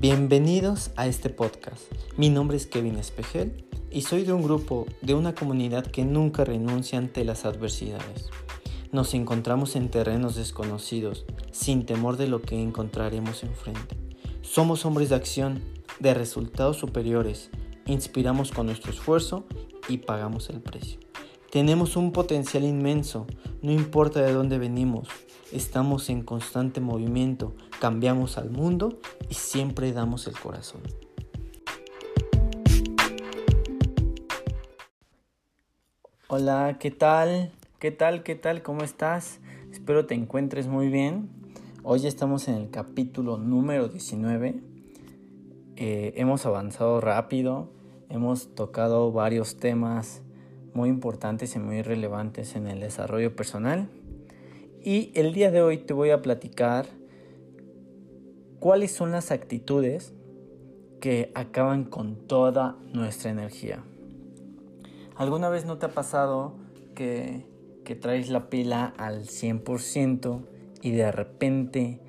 Bienvenidos a este podcast. Mi nombre es Kevin Espejel y soy de un grupo, de una comunidad que nunca renuncia ante las adversidades. Nos encontramos en terrenos desconocidos, sin temor de lo que encontraremos enfrente. Somos hombres de acción, de resultados superiores, inspiramos con nuestro esfuerzo y pagamos el precio. Tenemos un potencial inmenso, no importa de dónde venimos, estamos en constante movimiento, cambiamos al mundo y siempre damos el corazón. Hola, ¿qué tal? ¿Qué tal? ¿Qué tal? ¿Cómo estás? Espero te encuentres muy bien. Hoy estamos en el capítulo número 19. Eh, hemos avanzado rápido, hemos tocado varios temas muy importantes y muy relevantes en el desarrollo personal. Y el día de hoy te voy a platicar cuáles son las actitudes que acaban con toda nuestra energía. ¿Alguna vez no te ha pasado que, traes la pila al 100% y de repente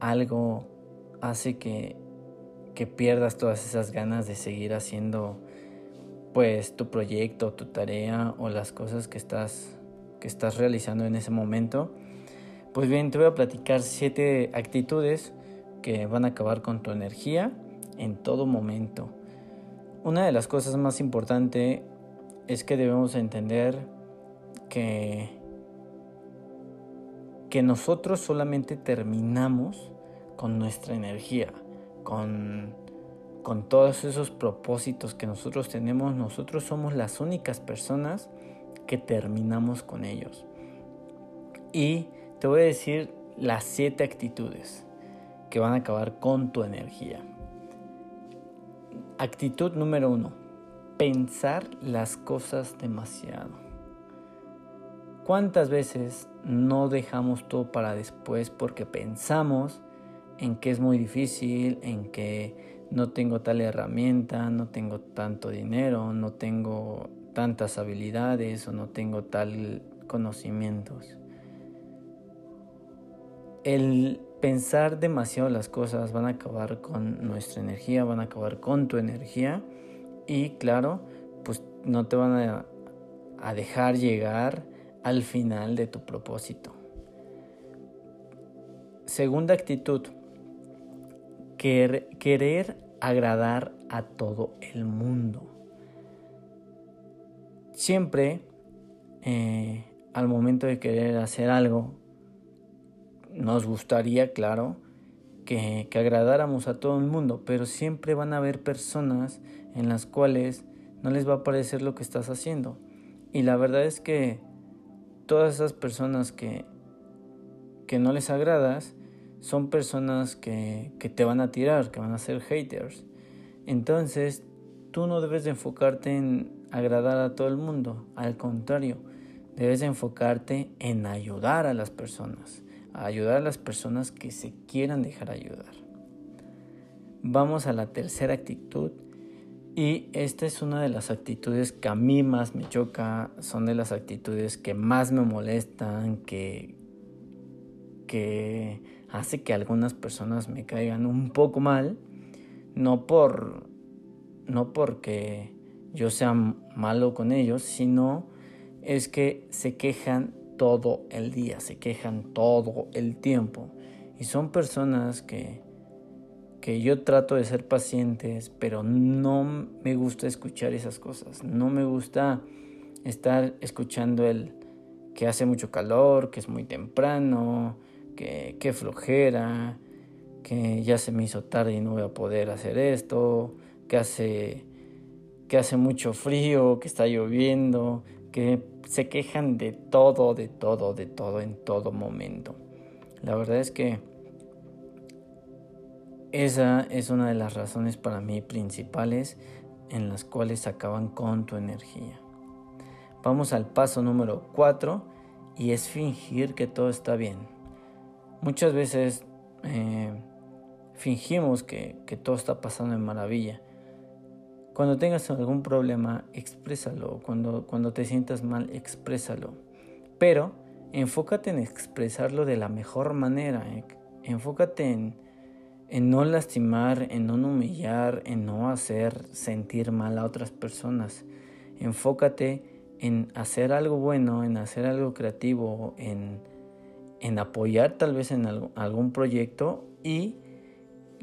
algo hace que, que pierdas todas esas ganas de seguir haciendo pues tu proyecto, tu tarea o las cosas que estás, que estás realizando en ese momento? Pues bien, te voy a platicar siete actitudes que van a acabar con tu energía en todo momento. Una de las cosas más importantes es que debemos entender que, que nosotros solamente terminamos con nuestra energía, con, con todos esos propósitos que nosotros tenemos, nosotros somos las únicas personas que terminamos con ellos. Y te voy a decir las siete actitudes que van a acabar con tu energía. Actitud número uno pensar las cosas demasiado. ¿Cuántas veces no dejamos todo para después porque pensamos en que es muy difícil, en que no tengo tal herramienta, no tengo tanto dinero, no tengo tantas habilidades o no tengo tal conocimientos? El pensar demasiado las cosas van a acabar con nuestra energía, van a acabar con tu energía y claro, pues no te van a, dejar llegar al final de tu propósito. Segunda actitud, querer agradar a todo el mundo. Siempre, eh, al momento de querer hacer algo, nos gustaría, claro, que, agradáramos a todo el mundo, pero siempre van a haber personas en las cuales no les va a parecer lo que estás haciendo. Y la verdad es que todas esas personas que, que no les agradas son personas que, que te van a tirar, que van a ser haters. Entonces, tú no debes de enfocarte en agradar a todo el mundo, al contrario, debes de enfocarte en ayudar a las personas ayudar a las personas que se quieran dejar ayudar. Vamos a la tercera actitud y esta es una de las actitudes que a mí más me choca, son de las actitudes que más me molestan, que, que hace que algunas personas me caigan un poco mal, no por no porque yo sea malo con ellos, sino es que se quejan todo el día, se quejan todo el tiempo. Y son personas que, que yo trato de ser pacientes, pero no me gusta escuchar esas cosas. No me gusta estar escuchando el que hace mucho calor, que es muy temprano, que, que flojera, que ya se me hizo tarde y no voy a poder hacer esto, que hace, que hace mucho frío, que está lloviendo, se quejan de todo, de todo, de todo, en todo momento. La verdad es que esa es una de las razones para mí principales en las cuales acaban con tu energía. Vamos al paso número 4 y es fingir que todo está bien. Muchas veces eh, fingimos que, que todo está pasando en maravilla cuando tengas algún problema, exprésalo. Cuando, cuando te sientas mal, exprésalo. Pero enfócate en expresarlo de la mejor manera. Eh. Enfócate en, en no lastimar, en no humillar, en no hacer sentir mal a otras personas. Enfócate en hacer algo bueno, en hacer algo creativo, en, en apoyar tal vez en algún proyecto y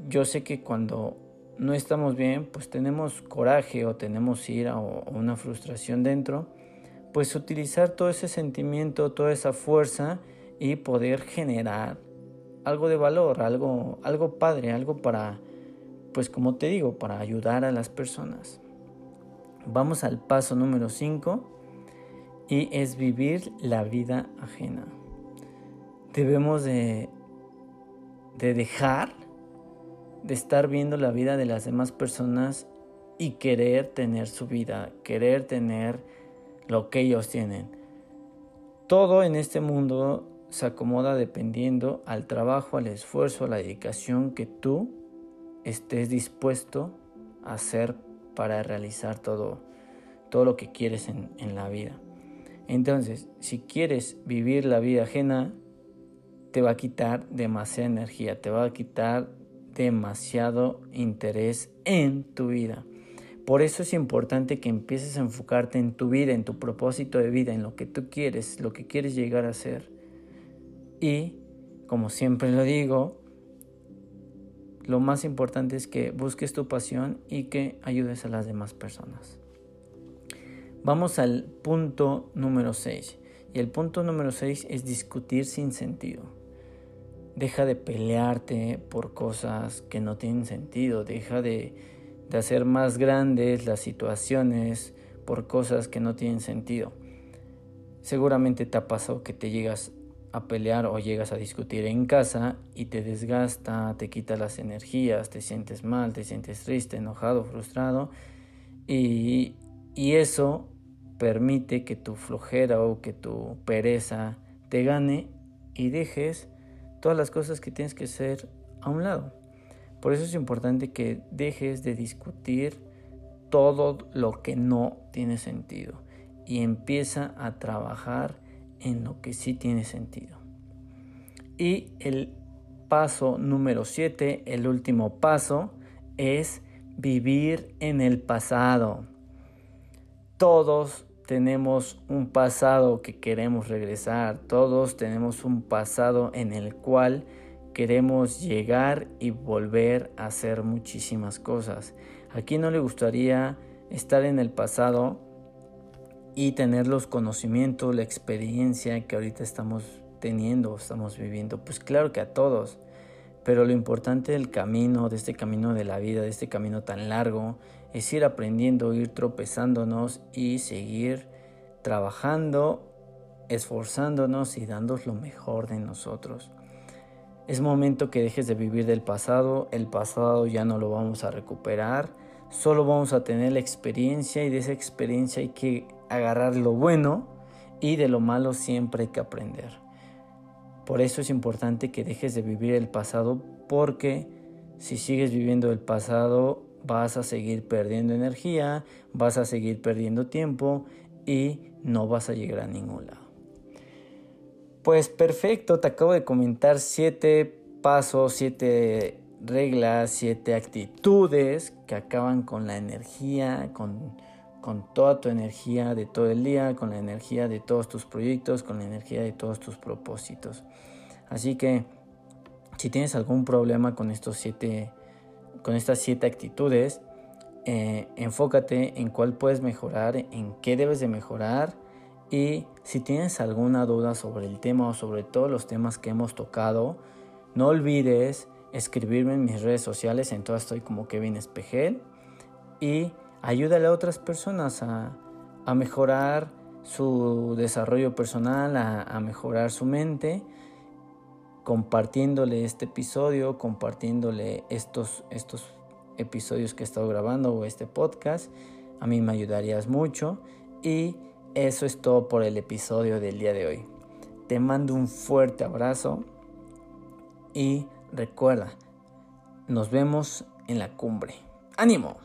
yo sé que cuando no estamos bien, pues tenemos coraje o tenemos ira o, una frustración dentro, pues utilizar todo ese sentimiento, toda esa fuerza y poder generar algo de valor, algo, algo padre, algo para, pues como te digo, para ayudar a las personas. Vamos al paso número 5 y es vivir la vida ajena. Debemos de, de dejar de estar viendo la vida de las demás personas y querer tener su vida, querer tener lo que ellos tienen. Todo en este mundo se acomoda dependiendo al trabajo, al esfuerzo, a la dedicación que tú estés dispuesto a hacer para realizar todo, todo lo que quieres en, en la vida. Entonces, si quieres vivir la vida ajena, te va a quitar demasiada energía, te va a quitar demasiado interés en tu vida. Por eso es importante que empieces a enfocarte en tu vida, en tu propósito de vida, en lo que tú quieres, lo que quieres llegar a ser. Y, como siempre lo digo, lo más importante es que busques tu pasión y que ayudes a las demás personas. Vamos al punto número 6. Y el punto número 6 es discutir sin sentido. Deja de pelearte por cosas que no tienen sentido. Deja de, hacer más grandes las situaciones por cosas que no tienen sentido. Seguramente te ha pasado que te llegas a pelear o llegas a discutir en casa y te desgasta, te quita las energías, te sientes mal, te sientes triste, enojado, frustrado y, y eso permite que tu flojera o que tu pereza te gane y dejes todas las cosas que tienes que hacer a un lado. Por eso es importante que dejes de discutir todo lo que no tiene sentido y empieza a trabajar en lo que sí tiene sentido. Y el paso número 7, el último paso, es vivir en el pasado. Todos tenemos un pasado que queremos regresar, todos tenemos un pasado en el cual queremos llegar y volver a hacer muchísimas cosas. ¿A quién no le gustaría estar en el pasado y tener los conocimientos, la experiencia que ahorita estamos teniendo, estamos viviendo? Pues claro que a todos. Pero lo importante del camino, de este camino de la vida, de este camino tan largo, es ir aprendiendo, ir tropezándonos y seguir trabajando, esforzándonos y dando lo mejor de nosotros. Es momento que dejes de vivir del pasado, el pasado ya no lo vamos a recuperar, solo vamos a tener la experiencia y de esa experiencia hay que agarrar lo bueno y de lo malo siempre hay que aprender. Por eso es importante que dejes de vivir el pasado porque si sigues viviendo el pasado vas a seguir perdiendo energía, vas a seguir perdiendo tiempo y no vas a llegar a ningún lado. Pues perfecto, te acabo de comentar siete pasos, siete reglas, siete actitudes que acaban con la energía, con, con toda tu energía de todo el día, con la energía de todos tus proyectos, con la energía de todos tus propósitos. Así que si tienes algún problema con estos siete con estas siete actitudes, eh, enfócate en cuál puedes mejorar, en qué debes de mejorar y si tienes alguna duda sobre el tema o sobre todos los temas que hemos tocado, no olvides escribirme en mis redes sociales, en todas estoy como Kevin Espejel y ayúdale a otras personas a, mejorar su desarrollo personal, a mejorar su mente compartiéndole este episodio, compartiéndole estos, estos episodios que he estado grabando o este podcast. A mí me ayudarías mucho. Y eso es todo por el episodio del día de hoy. Te mando un fuerte abrazo y recuerda, nos vemos en la cumbre. ¡Ánimo!